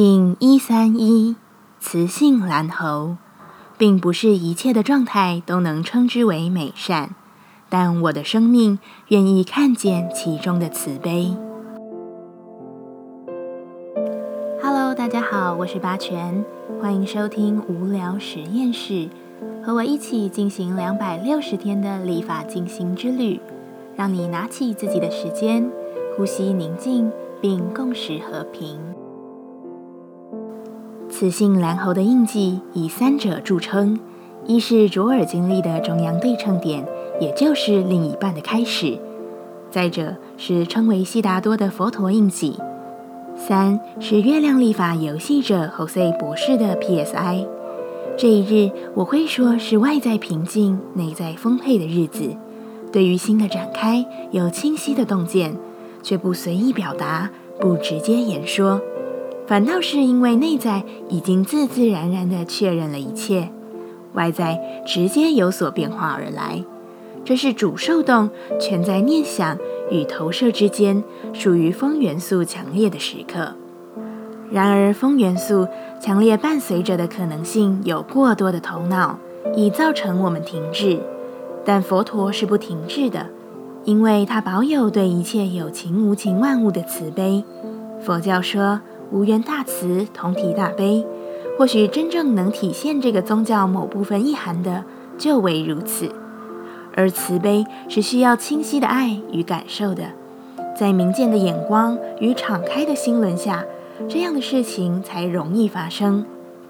听一三一，雌性蓝猴，并不是一切的状态都能称之为美善，但我的生命愿意看见其中的慈悲。Hello，大家好，我是八全，欢迎收听无聊实验室，和我一起进行两百六十天的立法进行之旅，让你拿起自己的时间，呼吸宁静，并共识和平。雌性蓝猴的印记以三者著称：一是卓尔经历的中央对称点，也就是另一半的开始；再者是称为悉达多的佛陀印记；三是月亮历法游戏者侯塞博士的 PSI。这一日，我会说是外在平静、内在丰沛的日子，对于新的展开有清晰的洞见，却不随意表达，不直接言说。反倒是因为内在已经自自然然地确认了一切，外在直接有所变化而来。这是主受动全在念想与投射之间，属于风元素强烈的时刻。然而，风元素强烈伴随着的可能性有过多的头脑，已造成我们停滞。但佛陀是不停滞的，因为他保有对一切有情无情万物的慈悲。佛教说。无缘大慈，同体大悲。或许真正能体现这个宗教某部分意涵的，就为如此。而慈悲是需要清晰的爱与感受的，在明见的眼光与敞开的心轮下，这样的事情才容易发生。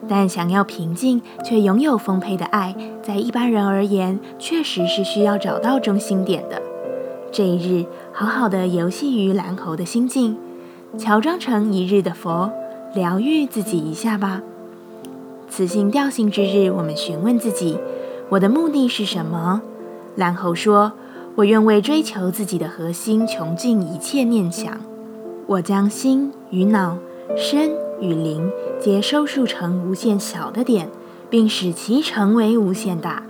但想要平静却拥有丰沛的爱，在一般人而言，确实是需要找到中心点的。这一日，好好的游戏于蓝猴的心境。乔装成一日的佛，疗愈自己一下吧。此性调性之日，我们询问自己：我的目的是什么？然后说：我愿为追求自己的核心，穷尽一切念想。我将心与脑、身与灵，皆收束成无限小的点，并使其成为无限大。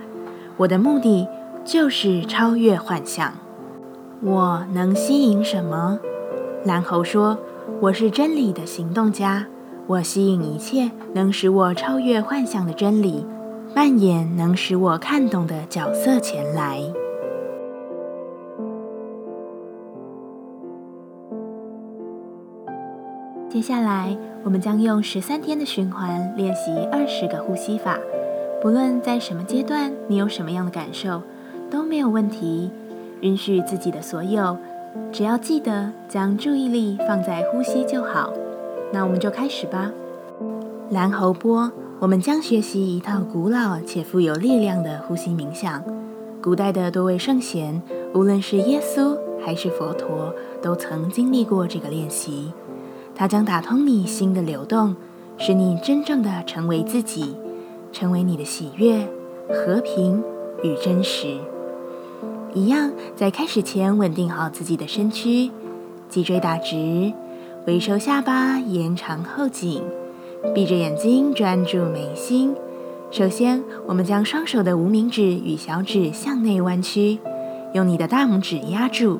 我的目的就是超越幻象。我能吸引什么？蓝猴说。我是真理的行动家，我吸引一切能使我超越幻象的真理，扮演能使我看懂的角色前来。接下来，我们将用十三天的循环练习二十个呼吸法。不论在什么阶段，你有什么样的感受，都没有问题。允许自己的所有。只要记得将注意力放在呼吸就好。那我们就开始吧。蓝喉波，我们将学习一套古老且富有力量的呼吸冥想。古代的多位圣贤，无论是耶稣还是佛陀，都曾经历过这个练习。它将打通你心的流动，使你真正的成为自己，成为你的喜悦、和平与真实。一样，在开始前稳定好自己的身躯，脊椎打直，微收下巴，延长后颈，闭着眼睛专注眉心。首先，我们将双手的无名指与小指向内弯曲，用你的大拇指压住，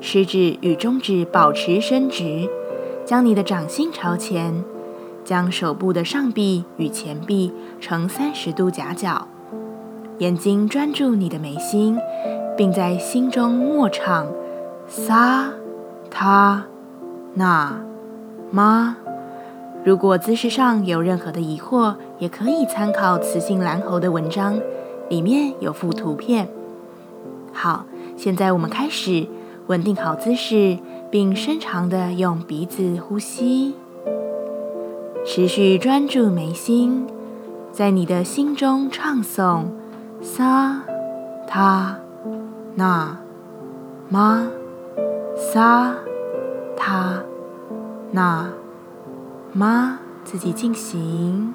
食指与中指保持伸直，将你的掌心朝前，将手部的上臂与前臂呈三十度夹角，眼睛专注你的眉心。并在心中默唱萨他那妈。如果姿势上有任何的疑惑，也可以参考雌性蓝猴的文章，里面有附图片。好，现在我们开始稳定好姿势，并深长的用鼻子呼吸，持续专注眉心，在你的心中唱诵萨他。那妈撒他那妈，自己进行。